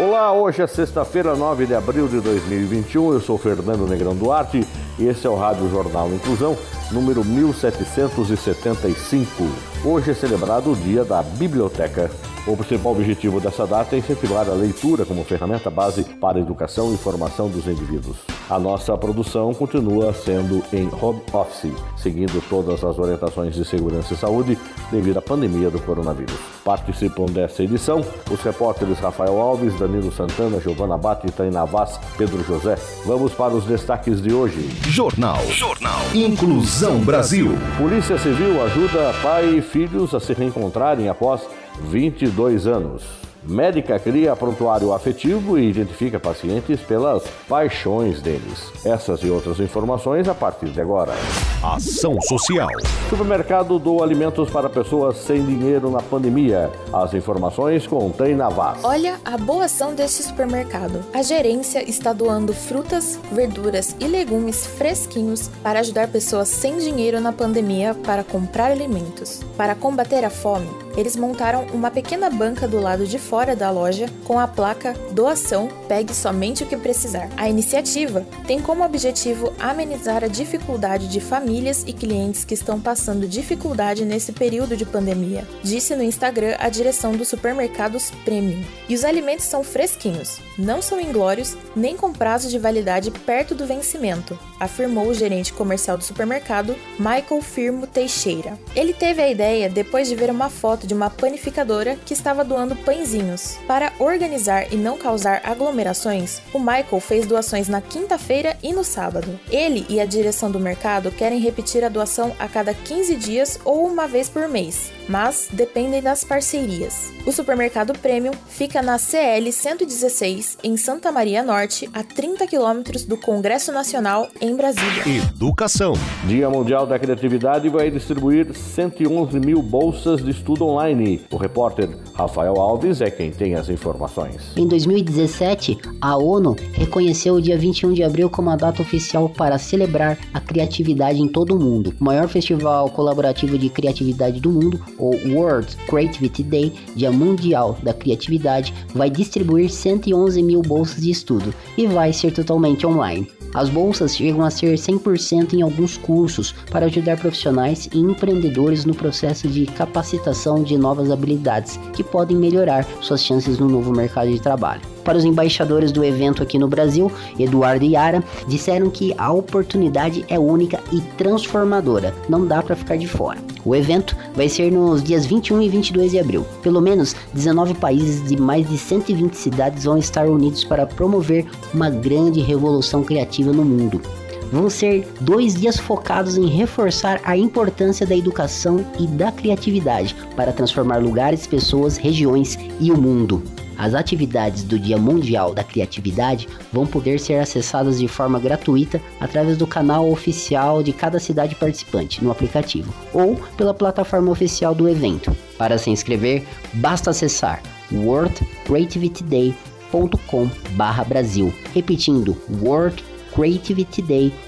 Olá, hoje é sexta-feira, 9 de abril de 2021. Eu sou Fernando Negrão Duarte e esse é o Rádio Jornal Inclusão, número 1775. Hoje é celebrado o Dia da Biblioteca. O principal objetivo dessa data é incentivar a leitura como ferramenta base para a educação e formação dos indivíduos. A nossa produção continua sendo em home office, seguindo todas as orientações de segurança e saúde devido à pandemia do coronavírus. Participam dessa edição os repórteres Rafael Alves, Danilo Santana, Giovana Bate, Taina Vaz, Pedro José. Vamos para os destaques de hoje. Jornal. Jornal. Inclusão Brasil. Polícia Civil ajuda pai e filhos a se reencontrarem após 22 anos. Médica cria prontuário afetivo e identifica pacientes pelas paixões deles. Essas e outras informações a partir de agora. Ação Social. Supermercado doa alimentos para pessoas sem dinheiro na pandemia. As informações com Taina Vaz. Olha a boa ação deste supermercado. A gerência está doando frutas, verduras e legumes fresquinhos para ajudar pessoas sem dinheiro na pandemia para comprar alimentos. Para combater a fome, eles montaram uma pequena banca do lado de fora da loja com a placa Doação Pegue Somente o que Precisar. A iniciativa tem como objetivo amenizar a dificuldade de famílias e clientes que estão passando dificuldade nesse período de pandemia, disse no Instagram a direção dos supermercados Premium. E os alimentos são fresquinhos, não são inglórios nem com prazo de validade perto do vencimento, afirmou o gerente comercial do supermercado, Michael Firmo Teixeira. Ele teve a ideia depois de ver uma foto de uma panificadora que estava doando pãezinhos. Para organizar e não causar aglomerações, o Michael fez doações na quinta-feira e no sábado. Ele e a direção do mercado querem repetir a doação a cada 15 dias ou uma vez por mês, mas dependem das parcerias. O supermercado Premium fica na CL 116, em Santa Maria Norte, a 30 quilômetros do Congresso Nacional, em Brasília. Educação. Dia Mundial da Criatividade vai distribuir 111 mil bolsas de estudo online. O repórter Rafael Alves é quem tem as informações. Em 2017, a ONU reconheceu o dia 21 de abril como a data oficial para celebrar a criatividade em todo o mundo. O maior festival colaborativo de criatividade do mundo, o World Creativity Day, Dia Mundial da Criatividade, vai distribuir 111 mil bolsas de estudo e vai ser totalmente online. As bolsas chegam a ser 100% em alguns cursos para ajudar profissionais e empreendedores no processo de capacitação de novas habilidades que podem melhorar suas chances no novo mercado de trabalho. Para os embaixadores do evento aqui no Brasil, Eduardo e Yara, disseram que a oportunidade é única e transformadora, não dá para ficar de fora. O evento vai ser nos dias 21 e 22 de abril. Pelo menos 19 países de mais de 120 cidades vão estar unidos para promover uma grande revolução criativa no mundo vão ser dois dias focados em reforçar a importância da educação e da criatividade para transformar lugares, pessoas, regiões e o mundo. As atividades do Dia Mundial da Criatividade vão poder ser acessadas de forma gratuita através do canal oficial de cada cidade participante no aplicativo ou pela plataforma oficial do evento. Para se inscrever, basta acessar worldcreativityday.com/brasil. Repetindo, worldcreativityday.com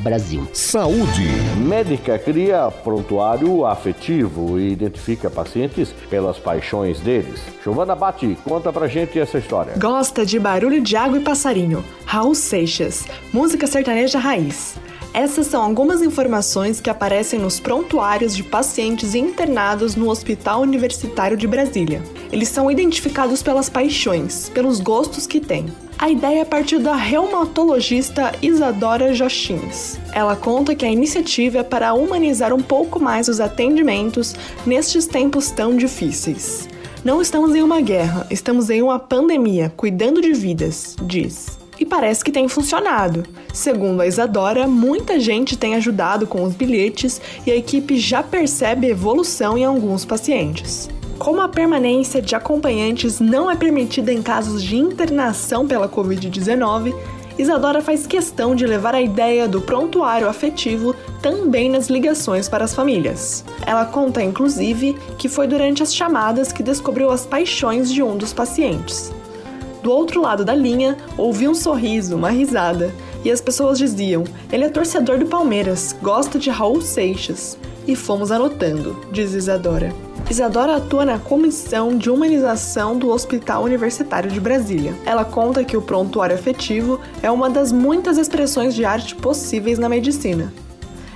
brasil Saúde. Médica cria prontuário afetivo e identifica pacientes pelas paixões deles. Giovana Bate, conta pra gente essa história. Gosta de barulho de água e passarinho. Raul Seixas, música sertaneja raiz. Essas são algumas informações que aparecem nos prontuários de pacientes internados no Hospital Universitário de Brasília. Eles são identificados pelas paixões, pelos gostos que têm. A ideia partir da reumatologista Isadora Jochins. Ela conta que a iniciativa é para humanizar um pouco mais os atendimentos nestes tempos tão difíceis. Não estamos em uma guerra, estamos em uma pandemia, cuidando de vidas, diz. E parece que tem funcionado. Segundo a Isadora, muita gente tem ajudado com os bilhetes e a equipe já percebe evolução em alguns pacientes. Como a permanência de acompanhantes não é permitida em casos de internação pela Covid-19, Isadora faz questão de levar a ideia do prontuário afetivo também nas ligações para as famílias. Ela conta, inclusive, que foi durante as chamadas que descobriu as paixões de um dos pacientes. Do outro lado da linha, ouvi um sorriso, uma risada, e as pessoas diziam: ele é torcedor do Palmeiras, gosta de Raul Seixas. E fomos anotando, diz Isadora. Isadora atua na Comissão de Humanização do Hospital Universitário de Brasília. Ela conta que o prontuário afetivo é uma das muitas expressões de arte possíveis na medicina.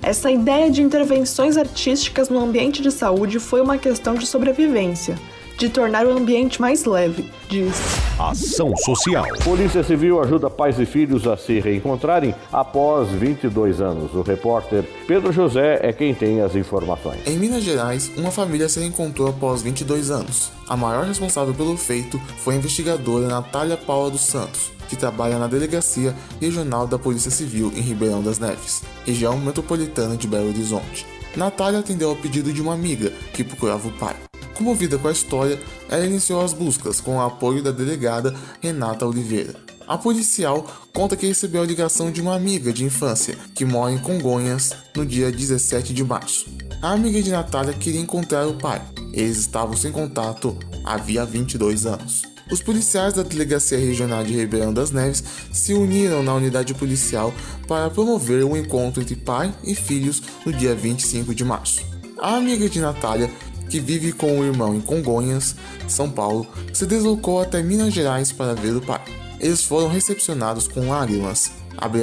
Essa ideia de intervenções artísticas no ambiente de saúde foi uma questão de sobrevivência, de tornar o ambiente mais leve, diz. Ação Social. Polícia Civil ajuda pais e filhos a se reencontrarem após 22 anos. O repórter Pedro José é quem tem as informações. Em Minas Gerais, uma família se reencontrou após 22 anos. A maior responsável pelo feito foi a investigadora Natália Paula dos Santos, que trabalha na Delegacia Regional da Polícia Civil em Ribeirão das Neves, região metropolitana de Belo Horizonte. Natália atendeu ao pedido de uma amiga que procurava o pai. Comovida com a história, ela iniciou as buscas com o apoio da delegada Renata Oliveira. A policial conta que recebeu a ligação de uma amiga de infância que mora em Congonhas no dia 17 de março. A amiga de Natália queria encontrar o pai. Eles estavam sem contato havia 22 anos. Os policiais da Delegacia Regional de Ribeirão das Neves se uniram na unidade policial para promover o um encontro entre pai e filhos no dia 25 de março. A amiga de Natália que vive com o irmão em Congonhas, São Paulo, se deslocou até Minas Gerais para ver o pai. Eles foram recepcionados com lágrimas,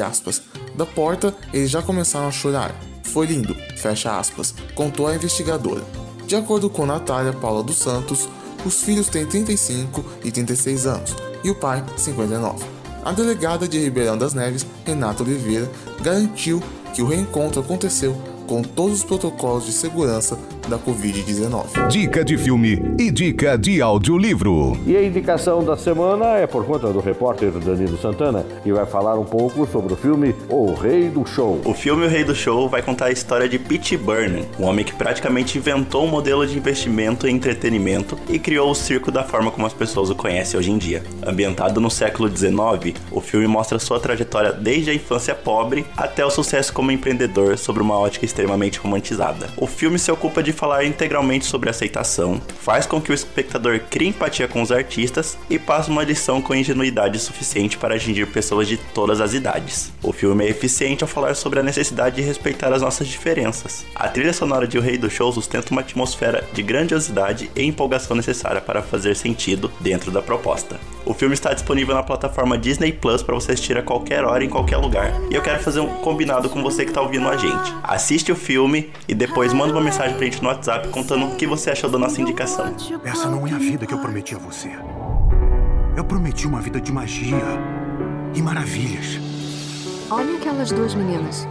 aspas, da porta eles já começaram a chorar. Foi lindo, fecha aspas, contou a investigadora. De acordo com Natália Paula dos Santos, os filhos têm 35 e 36 anos e o pai 59. A delegada de Ribeirão das Neves, Renata Oliveira, garantiu que o reencontro aconteceu com todos os protocolos de segurança da Covid-19. Dica de filme e dica de audiolivro. E a indicação da semana é por conta do repórter Danilo Santana, que vai falar um pouco sobre o filme O Rei do Show. O filme O Rei do Show vai contar a história de Pete Burnham, um homem que praticamente inventou um modelo de investimento em entretenimento e criou o circo da forma como as pessoas o conhecem hoje em dia. Ambientado no século XIX, o filme mostra sua trajetória desde a infância pobre até o sucesso como empreendedor sobre uma ótica extremamente romantizada. O filme se ocupa de falar integralmente sobre aceitação, faz com que o espectador crie empatia com os artistas e passe uma lição com ingenuidade suficiente para atingir pessoas de todas as idades. O filme é eficiente ao falar sobre a necessidade de respeitar as nossas diferenças. A trilha sonora de O Rei do Show sustenta uma atmosfera de grandiosidade e empolgação necessária para fazer sentido dentro da proposta. O filme está disponível na plataforma Disney Plus para você assistir a qualquer hora em qualquer lugar. E eu quero fazer um combinado com você que está ouvindo a gente. Assiste o filme e depois manda uma mensagem pra gente no WhatsApp contando o que você achou da nossa indicação. Essa não é a vida que eu prometi a você. Eu prometi uma vida de magia e maravilhas. Olha aquelas duas meninas.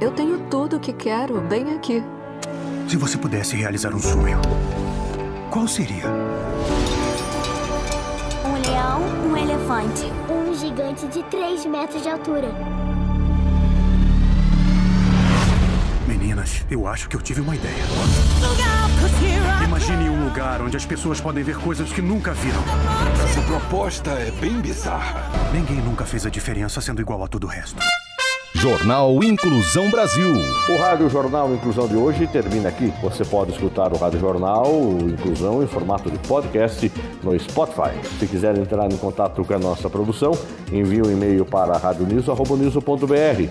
Eu tenho tudo o que quero bem aqui. Se você pudesse realizar um sonho, qual seria? Um leão, um elefante. Um gigante de 3 metros de altura. Meninas, eu acho que eu tive uma ideia. Imagine um lugar onde as pessoas podem ver coisas que nunca viram. Essa proposta é bem bizarra. Ninguém nunca fez a diferença sendo igual a todo o resto. Jornal Inclusão Brasil. O Rádio Jornal Inclusão de hoje termina aqui. Você pode escutar o Rádio Jornal Inclusão em formato de podcast no Spotify. Se quiser entrar em contato com a nossa produção, envie um e-mail para radioniso.br.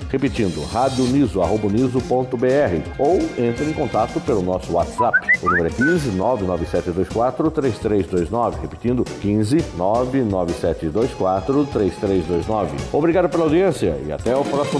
Repetindo, radioniso.br. Ou entre em contato pelo nosso WhatsApp. O número é 15 99724 3329. Repetindo, 15 99724 3329. Obrigado pela audiência e até o próximo